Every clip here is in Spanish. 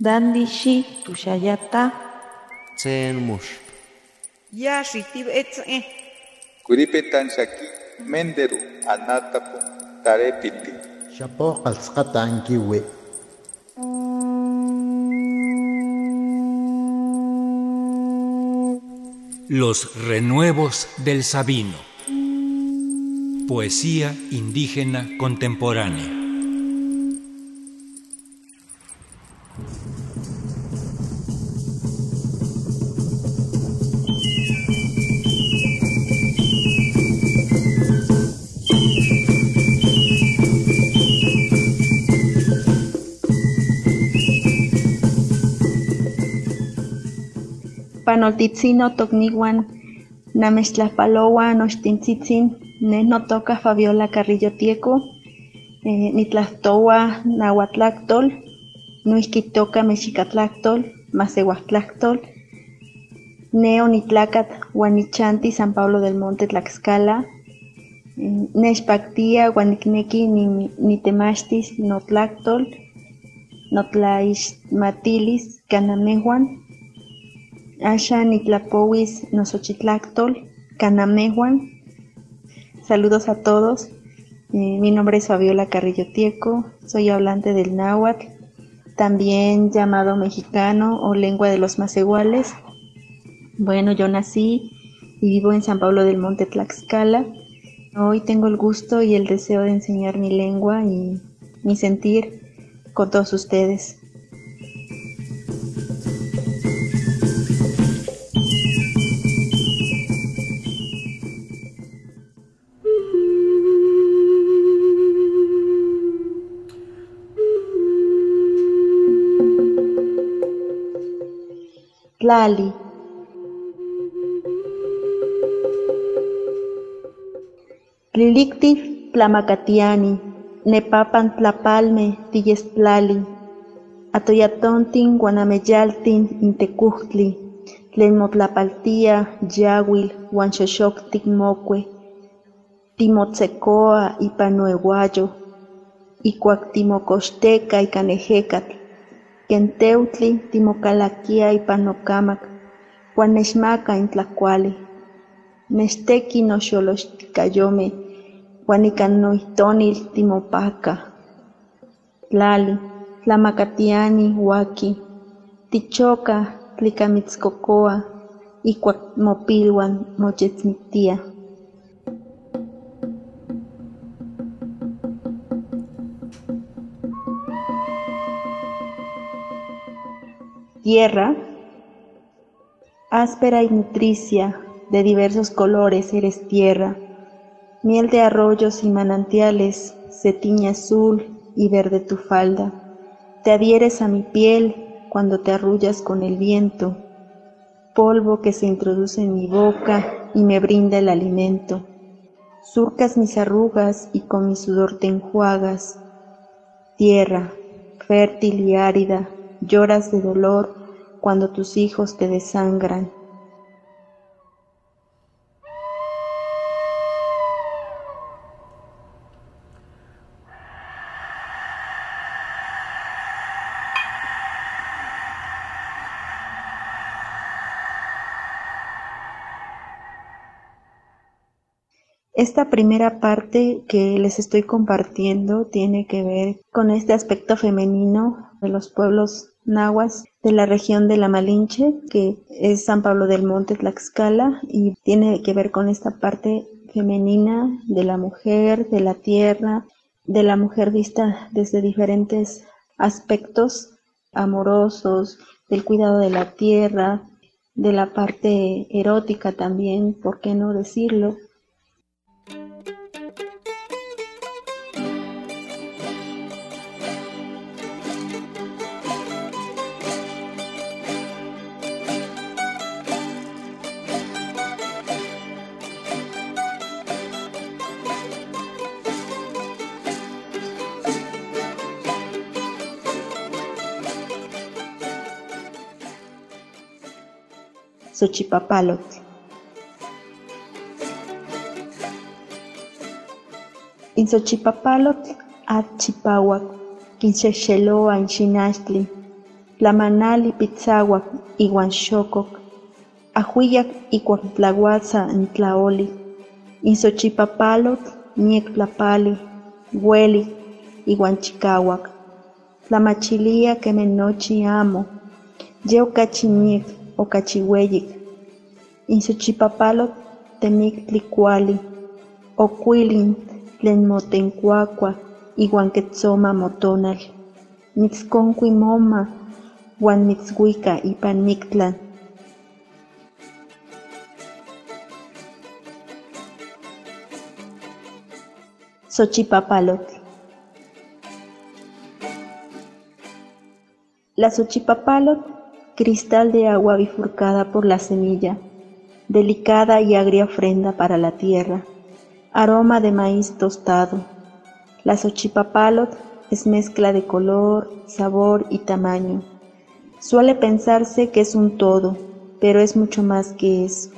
Dandishi tushayata. Tsen mush. Yashi tib etze. Kuripetan shaki menderu anatapu tarepiti. Shapo qalsqata ankiwi. Los renuevos del Sabino. Poesía indígena contemporánea. Panoltitzino tokniwan namechtlajpaloa nochtintzitzin neh notoka Fabiola Carrillo Tieco eh, nitlahtowa nahuatlahtol noihki toka mexikatlactol masewahtlactol ne onitlacat uan nichanti San Pablo del Monte Tlaxcala eh, nikneki ni- nitemachtis notlactol notlaixmatilis kanamehuan Asha Nitlapowis Nosochitlactol, Canamehuan. Saludos a todos. Eh, mi nombre es Fabiola Carrillo Tieco, soy hablante del náhuatl, también llamado mexicano o lengua de los más iguales. Bueno, yo nací y vivo en San Pablo del Monte Tlaxcala. Hoy tengo el gusto y el deseo de enseñar mi lengua y mi sentir con todos ustedes. Tlali. Tlilicti tlamacatiani, nepapan tlapalme tiyestlali, atoyatontin guanameyaltin intekuhtli, tlen motlapaltia yawil uan xoxoktik mokue, timotsekoa ipan noehuayo, ikuak timokoxteka ken teutli timokalakia ipan nokamak, uan nechmaka n tlakuali. Nechteki noxolochtikayomeh, uan ika noihtonil timopaka. Tlali, tlamakatiani waki, tichoka tlikamitskokoa, ikuak mopiluan moyetsmiktia. Tierra, áspera y nutricia, de diversos colores eres tierra, miel de arroyos y manantiales, se tiñe azul y verde tu falda, te adhieres a mi piel cuando te arrullas con el viento, polvo que se introduce en mi boca y me brinda el alimento, surcas mis arrugas y con mi sudor te enjuagas, tierra, fértil y árida, lloras de dolor cuando tus hijos te desangran. Esta primera parte que les estoy compartiendo tiene que ver con este aspecto femenino de los pueblos nahuas de la región de la Malinche, que es San Pablo del Monte, Tlaxcala, y tiene que ver con esta parte femenina de la mujer, de la tierra, de la mujer vista desde diferentes aspectos amorosos, del cuidado de la tierra, de la parte erótica también, ¿por qué no decirlo? Xochipapalotl. In Xochipapalotl atchipauac, quinxexeloa in xinachtli, Tlamanali pitzahuac iuan xokok, ajuiyak ikuak tlahuatza n tlaoli, insochipapalotl miek tlapali, hueli iuan chikauak, tlamachilia keme nochi amo, ye insochipapalotl temiktli kuali, okuilin tlen motenkuakua iuan ketzoma motonal, mitzkonkui moma, uan mitzhuika ipan Mictlan. La xochipapalotl, cristal de agua bifurcada por la semilla, delicada y agria ofrenda para la tierra, aroma de maíz tostado. La xochipapalotl es mezcla de color, sabor y tamaño. Suele pensarse que es un todo, pero es mucho más que eso.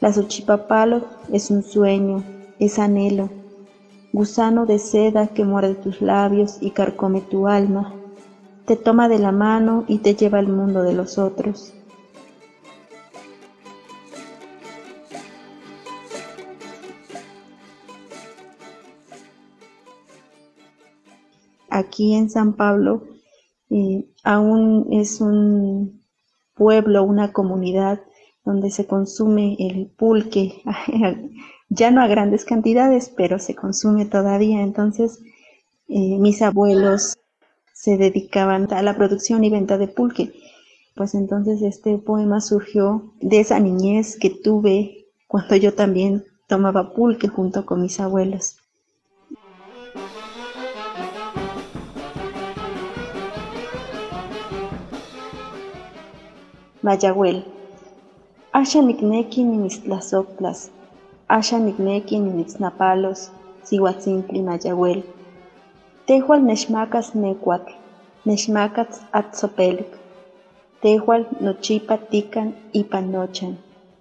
La xochipapalotl es un sueño, es anhelo, gusano de seda que muerde tus labios y carcome tu alma, te toma de la mano y te lleva al mundo de los otros. Aquí en San Pablo eh, aún es un pueblo, una comunidad donde se consume el pulque ya no a grandes cantidades, pero se consume todavía. Entonces, eh, mis abuelos se dedicaban a la producción y venta de pulque. Pues entonces este poema surgió de esa niñez que tuve cuando yo también tomaba pulque junto con mis abuelos. Mayagüel. Asha nikneki nimistlazoctlas, Asha nikneki nimitznapalos, sihuatzintli Mayagüel. Tehual nechmacas necuatl, nechmacas atzopelik. Tehual nochipa tican ipan nochan,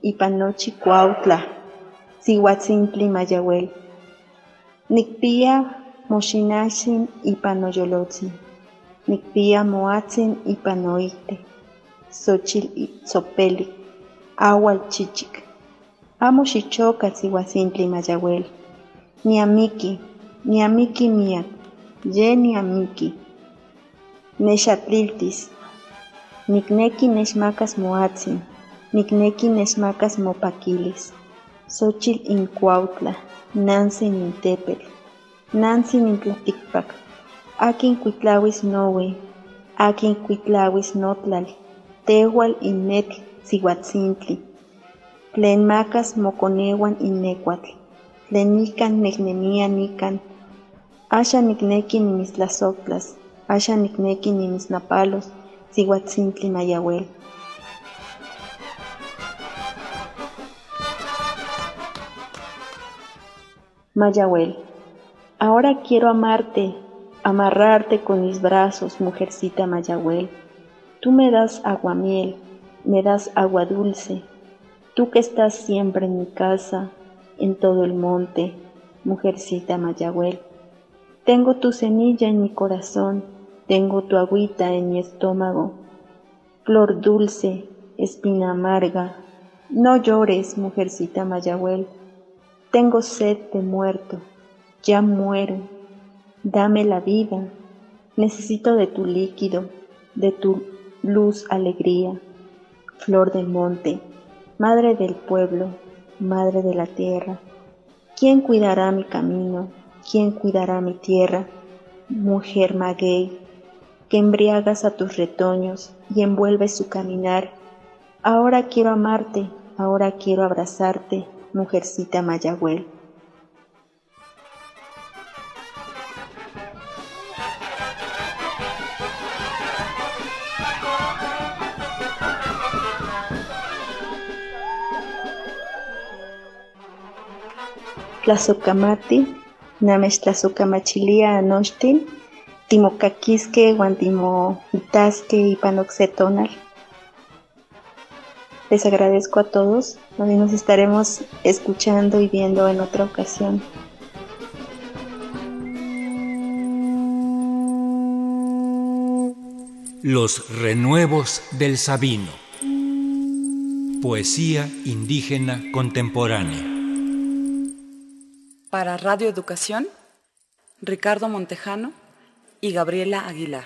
ipan nochi cuautla, sihuatzintli Mayagüel. Nikpia moxinaxin ipan noyolotzin, nikpia moatzin ipan noite, xochil tzopelik, awal chichik. Amo xichoca sihuatzintli Mayagüel. Ni amiki, ni amiki miak, ye ni amiki. Nexatliltis. Nikneki nechmacas moatzin, nikneki nechmacas mopaquilis. Xochil incuautla, nansin intepetl, nansin intlaticpac. Akin kuitlawis nowe, akin kuitlawis notlal, tehual inmetl sihuatzintli. Tlen macas moconehuan inecuatl, tlen nican necnemia nican. Asha nikneki nimistlazoctlas, asha nikneki nimisnapalos, sihuatzintli mayagüel. Mayagüel, ahora quiero amarte, amarrarte con mis brazos, mujercita Mayagüel. Tú me das aguamiel, me das agua dulce, tú que estás siempre en mi casa, en todo el monte, mujercita Mayagüel. Tengo tu semilla en mi corazón, tengo tu agüita en mi estómago. Flor dulce, espina amarga, no llores, mujercita Mayagüel. Tengo sed de muerto, ya muero. Dame la vida, necesito de tu líquido, de tu luz, alegría. Flor del monte, madre del pueblo, madre de la tierra. ¿Quién cuidará mi camino? ¿Quién cuidará mi tierra? Mujer maguey, que embriagas a tus retoños y envuelves su caminar. Ahora quiero amarte, ahora quiero abrazarte, mujercita Mayagüel. Tlazocamati, namex tlazocamachilia anochtin, timocaquisque uan timoitasque ipan ocse tonal. Les agradezco a todos, nos estaremos escuchando y viendo en otra ocasión. Los renuevos del Sabino. Poesía indígena contemporánea. Para Radio Educación, Ricardo Montejano y Gabriela Aguilar.